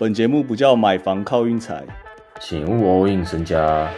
本节目不叫买房靠运财，请勿 all in 身家。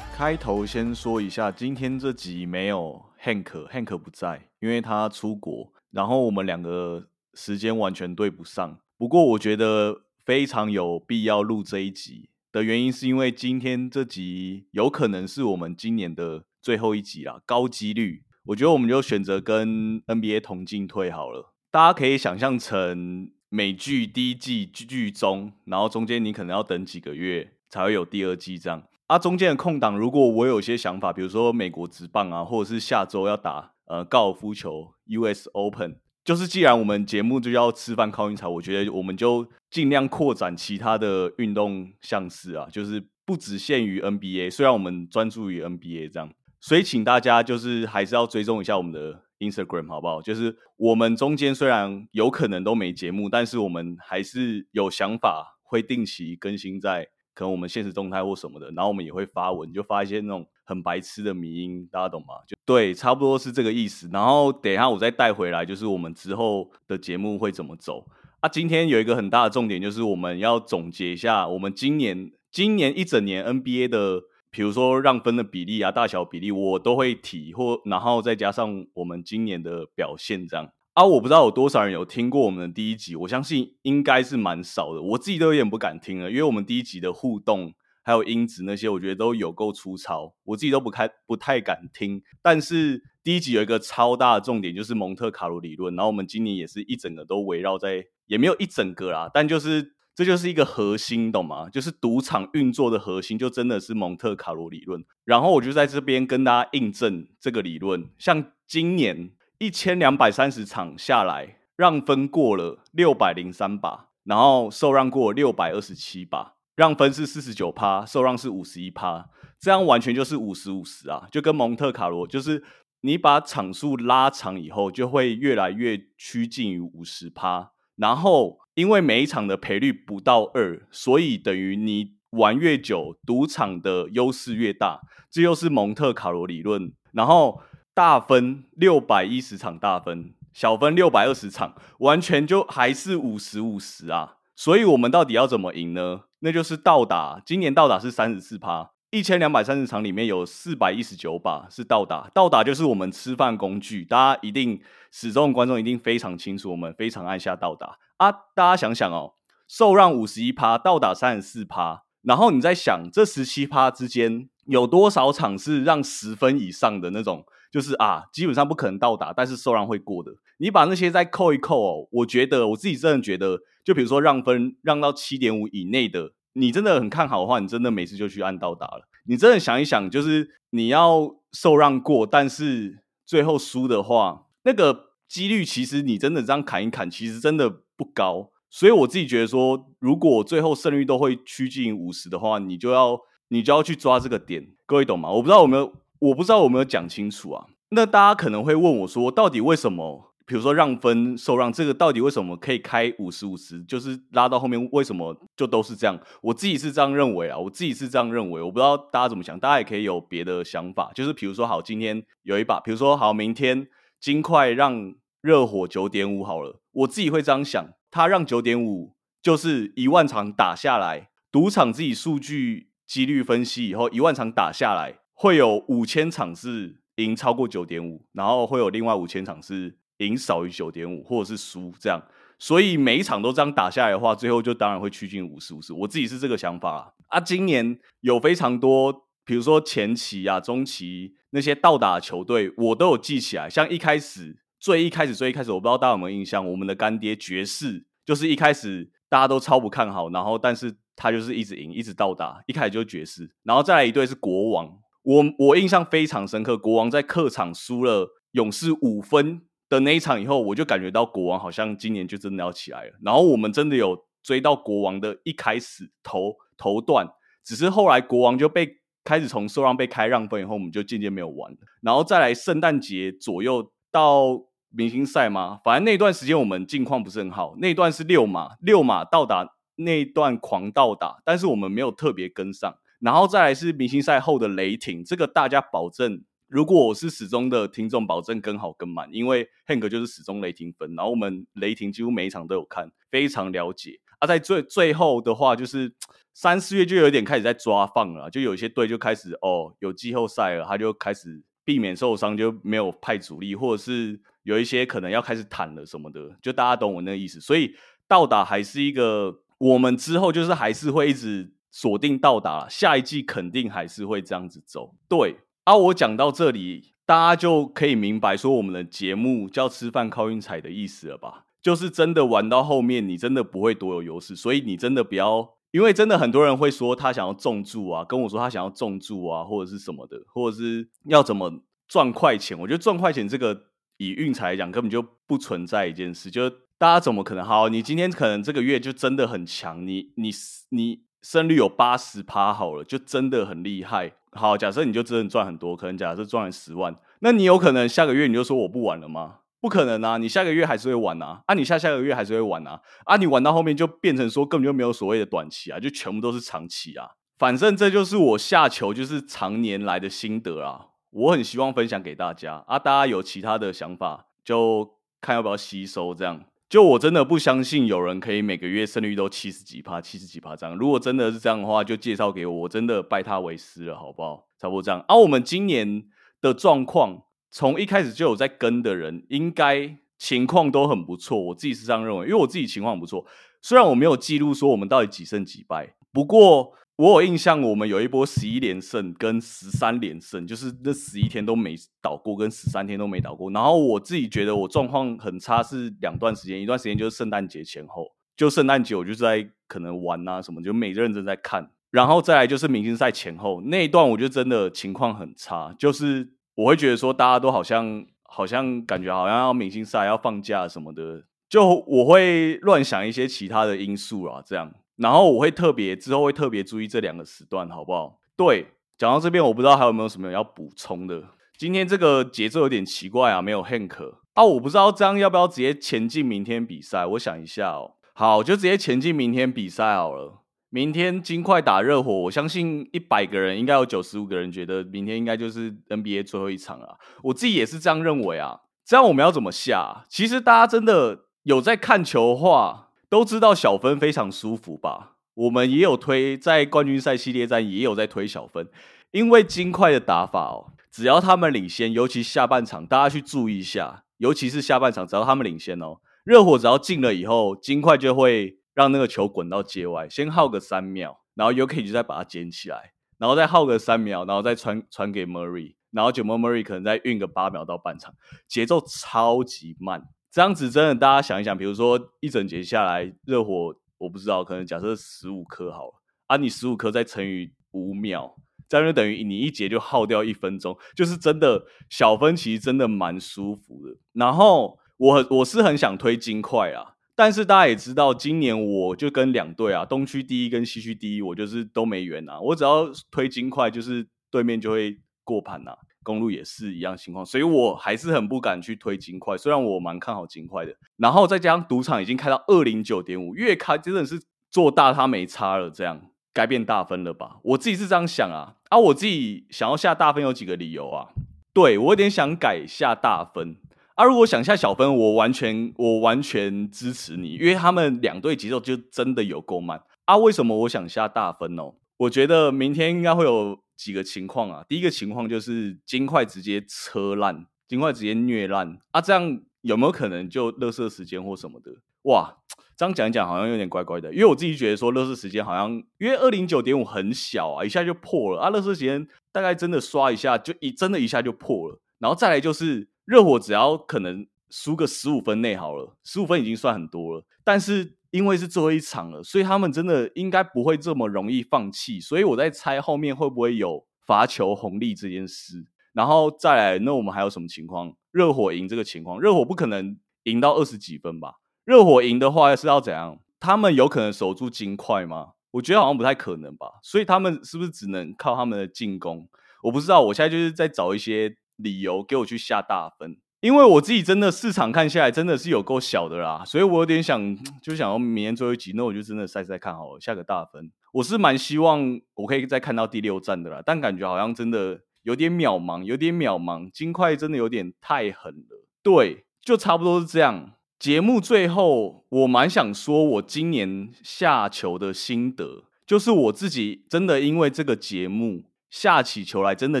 开头先说一下，今天这集没有 Hank，Hank 不在，因为他出国，然后我们两个时间完全对不上。不过我觉得非常有必要录这一集。的原因是因为今天这集有可能是我们今年的最后一集啦，高几率，我觉得我们就选择跟 NBA 同进退好了。大家可以想象成美剧第一季剧中，然后中间你可能要等几个月才会有第二季这样。啊，中间的空档，如果我有些想法，比如说美国职棒啊，或者是下周要打呃高尔夫球 US Open。就是既然我们节目就要吃饭靠运财，我觉得我们就尽量扩展其他的运动项式啊，就是不只限于 NBA。虽然我们专注于 NBA 这样，所以请大家就是还是要追踪一下我们的 Instagram 好不好？就是我们中间虽然有可能都没节目，但是我们还是有想法会定期更新在。可能我们现实动态或什么的，然后我们也会发文，就发一些那种很白痴的迷音，大家懂吗？就对，差不多是这个意思。然后等一下我再带回来，就是我们之后的节目会怎么走啊？今天有一个很大的重点，就是我们要总结一下我们今年今年一整年 NBA 的，比如说让分的比例啊、大小比例，我都会提，或然后再加上我们今年的表现这样。啊，我不知道有多少人有听过我们的第一集，我相信应该是蛮少的。我自己都有点不敢听了，因为我们第一集的互动还有音质那些，我觉得都有够粗糙，我自己都不开不太敢听。但是第一集有一个超大的重点，就是蒙特卡罗理论。然后我们今年也是一整个都围绕在，也没有一整个啦，但就是这就是一个核心，懂吗？就是赌场运作的核心，就真的是蒙特卡罗理论。然后我就在这边跟大家印证这个理论，像今年。一千两百三十场下来，让分过了六百零三把，然后受让过六百二十七把，让分是四十九趴，受让是五十一趴，这样完全就是五十五十啊！就跟蒙特卡罗，就是你把场数拉长以后，就会越来越趋近于五十趴。然后因为每一场的赔率不到二，所以等于你玩越久，赌场的优势越大。这又是蒙特卡罗理论。然后。大分六百一十场大分，小分六百二十场，完全就还是五十五十啊！所以我们到底要怎么赢呢？那就是倒打，今年倒打是三十四趴，一千两百三十场里面有四百一十九把是倒打，倒打就是我们吃饭工具，大家一定始终观众一定非常清楚，我们非常爱下倒打啊！大家想想哦，受让五十一趴，倒打三十四趴，然后你在想这十七趴之间有多少场是让十分以上的那种？就是啊，基本上不可能到达，但是受让会过的。你把那些再扣一扣哦，我觉得我自己真的觉得，就比如说让分让到七点五以内的，你真的很看好的话，你真的每次就去按到达了。你真的想一想，就是你要受让过，但是最后输的话，那个几率其实你真的这样砍一砍，其实真的不高。所以我自己觉得说，如果最后胜率都会趋近五十的话，你就要你就要去抓这个点，各位懂吗？我不知道有没有。我不知道有没有讲清楚啊？那大家可能会问我说，到底为什么，比如说让分受让这个，到底为什么可以开五十五十，就是拉到后面为什么就都是这样？我自己是这样认为啊，我自己是这样认为，我不知道大家怎么想，大家也可以有别的想法。就是比如说，好，今天有一把，比如说好，明天金块让热火九点五好了，我自己会这样想，他让九点五，就是一万场打下来，赌场自己数据几率分析以后，一万场打下来。会有五千场是赢超过九点五，然后会有另外五千场是赢少于九点五，或者是输这样。所以每一场都这样打下来的话，最后就当然会趋近五十五十。我自己是这个想法啊。今年有非常多，比如说前期啊、中期那些倒打球队，我都有记起来。像一开始最一开始最一开始，我不知道大家有没有印象，我们的干爹爵士，就是一开始大家都超不看好，然后但是他就是一直赢，一直倒打，一开始就是爵士，然后再来一队是国王。我我印象非常深刻，国王在客场输了勇士五分的那一场以后，我就感觉到国王好像今年就真的要起来了。然后我们真的有追到国王的一开始头头段，只是后来国王就被开始从受让被开让分以后，我们就渐渐没有玩了。然后再来圣诞节左右到明星赛嘛，反正那段时间我们境况不是很好，那段是六马六马到达那一段狂到达，但是我们没有特别跟上。然后再来是明星赛后的雷霆，这个大家保证。如果我是始终的听众，保证跟好跟满，因为 Hank 就是始终雷霆粉，然后我们雷霆几乎每一场都有看，非常了解。啊，在最最后的话，就是三四月就有点开始在抓放了，就有些队就开始哦，有季后赛了，他就开始避免受伤，就没有派主力，或者是有一些可能要开始谈了什么的，就大家懂我那个意思。所以到达还是一个，我们之后就是还是会一直锁定到达，下一季肯定还是会这样子走，对。啊，我讲到这里，大家就可以明白说我们的节目叫“吃饭靠运彩”的意思了吧？就是真的玩到后面，你真的不会多有优势，所以你真的不要，因为真的很多人会说他想要重注啊，跟我说他想要重注啊，或者是什么的，或者是要怎么赚快钱。我觉得赚快钱这个以运彩来讲，根本就不存在一件事，就大家怎么可能好？你今天可能这个月就真的很强，你你你胜率有八十趴好了，就真的很厉害。好，假设你就真的赚很多，可能假设赚了十万，那你有可能下个月你就说我不玩了吗？不可能啊，你下个月还是会玩啊，啊，你下下个月还是会玩啊，啊，你玩到后面就变成说根本就没有所谓的短期啊，就全部都是长期啊。反正这就是我下球就是常年来的心得啊，我很希望分享给大家啊，大家有其他的想法就看要不要吸收这样。就我真的不相信有人可以每个月胜率都七十几趴、七十几趴这样。如果真的是这样的话，就介绍给我，我真的拜他为师了，好不好？差不多这样。而我们今年的状况，从一开始就有在跟的人，应该情况都很不错。我自己是这样认为，因为我自己情况不错。虽然我没有记录说我们到底几胜几败，不过。我有印象，我们有一波十一连胜跟十三连胜，就是那十一天都没倒过，跟十三天都没倒过。然后我自己觉得我状况很差，是两段时间，一段时间就是圣诞节前后，就圣诞节我就在可能玩啊什么，就每认真在看。然后再来就是明星赛前后那一段，我就真的情况很差，就是我会觉得说大家都好像好像感觉好像要明星赛要放假什么的，就我会乱想一些其他的因素啊，这样。然后我会特别之后会特别注意这两个时段，好不好？对，讲到这边，我不知道还有没有什么要补充的。今天这个节奏有点奇怪啊，没有 Hank 啊，我不知道这样要不要直接前进明天比赛？我想一下哦，好，就直接前进明天比赛好了。明天金块打热火，我相信一百个人应该有九十五个人觉得明天应该就是 NBA 最后一场啊。我自己也是这样认为啊。这样我们要怎么下？其实大家真的有在看球的话。都知道小分非常舒服吧？我们也有推在冠军赛系列战，也有在推小分，因为金块的打法哦，只要他们领先，尤其下半场，大家去注意一下，尤其是下半场，只要他们领先哦，热火只要进了以后，金块就会让那个球滚到界外，先耗个三秒，然后 UK 就再把它捡起来，然后再耗个三秒，然后再传传给 Murray，然后九 Murray 可能再运个八秒到半场，节奏超级慢。这样子真的，大家想一想，比如说一整节下来，热火我不知道，可能假设十五颗好了，啊，你十五颗再乘以五秒，这样就等于你一节就耗掉一分钟，就是真的小分其实真的蛮舒服的。然后我我是很想推金块啊，但是大家也知道，今年我就跟两队啊，东区第一跟西区第一，我就是都没缘啊，我只要推金块，就是对面就会过盘呐。公路也是一样情况，所以我还是很不敢去推金块。虽然我蛮看好金块的，然后再加上赌场已经开到二零九点五，越开真的是做大它没差了，这样该变大分了吧？我自己是这样想啊。啊，我自己想要下大分有几个理由啊？对我有点想改下大分啊。如果想下小分，我完全我完全支持你，因为他们两队节奏就真的有够慢啊。为什么我想下大分哦？我觉得明天应该会有。几个情况啊，第一个情况就是金块直接车烂，金块直接虐烂啊，这样有没有可能就乐色时间或什么的？哇，这样讲一讲好像有点怪怪的，因为我自己觉得说乐色时间好像因为二零九点五很小啊，一下就破了啊，乐色时间大概真的刷一下就一真的一下就破了，然后再来就是热火只要可能输个十五分内好了，十五分已经算很多了，但是。因为是最后一场了，所以他们真的应该不会这么容易放弃。所以我在猜后面会不会有罚球红利这件事。然后再来，那我们还有什么情况？热火赢这个情况，热火不可能赢到二十几分吧？热火赢的话是要怎样？他们有可能守住金块吗？我觉得好像不太可能吧。所以他们是不是只能靠他们的进攻？我不知道。我现在就是在找一些理由给我去下大分。因为我自己真的市场看下来真的是有够小的啦，所以我有点想，就想要明年最后一集，那我就真的赛赛看好了，下个大分。我是蛮希望我可以再看到第六站的啦，但感觉好像真的有点渺茫，有点渺茫。金块真的有点太狠了，对，就差不多是这样。节目最后，我蛮想说，我今年下球的心得，就是我自己真的因为这个节目下起球来，真的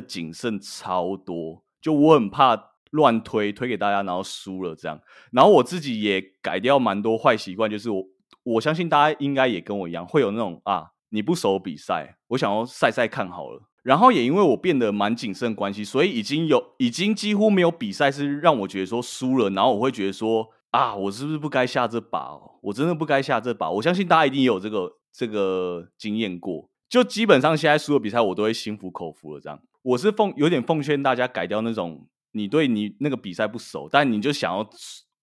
谨慎超多。就我很怕乱推，推给大家，然后输了这样。然后我自己也改掉蛮多坏习惯，就是我我相信大家应该也跟我一样，会有那种啊，你不熟比赛，我想要赛赛看好了。然后也因为我变得蛮谨慎关系，所以已经有已经几乎没有比赛是让我觉得说输了，然后我会觉得说。啊，我是不是不该下这把？我真的不该下这把。我相信大家一定有这个这个经验过。就基本上现在输的比赛，我都会心服口服了。这样，我是奉有点奉劝大家改掉那种你对你那个比赛不熟，但你就想要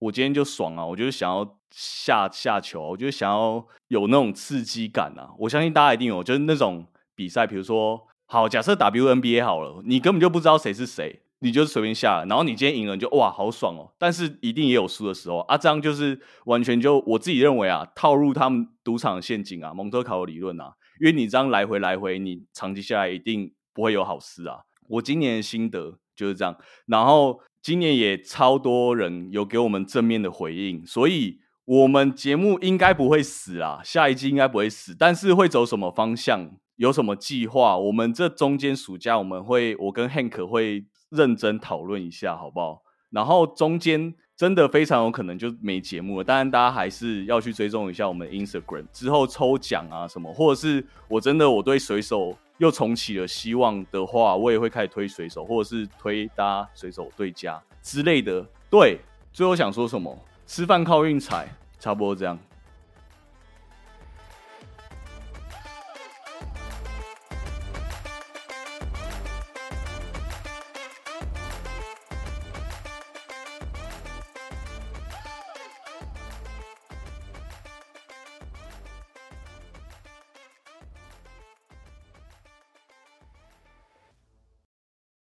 我今天就爽啊！我就想要下下球，我就想要有那种刺激感啊！我相信大家一定有，就是那种比赛，比如说好，假设 WNBA 好了，你根本就不知道谁是谁。你就随便下，然后你今天赢了，就哇好爽哦！但是一定也有输的时候啊，这样就是完全就我自己认为啊，套入他们赌场陷阱啊，蒙特卡的理论啊，因为你这样来回来回，你长期下来一定不会有好事啊。我今年的心得就是这样，然后今年也超多人有给我们正面的回应，所以我们节目应该不会死啊，下一季应该不会死，但是会走什么方向，有什么计划，我们这中间暑假我们会，我跟 Hank 会。认真讨论一下好不好？然后中间真的非常有可能就没节目了。当然，大家还是要去追踪一下我们的 Instagram 之后抽奖啊什么，或者是我真的我对水手又重启了希望的话，我也会开始推水手，或者是推搭水手对家之类的。对，最后想说什么？吃饭靠运财，差不多这样。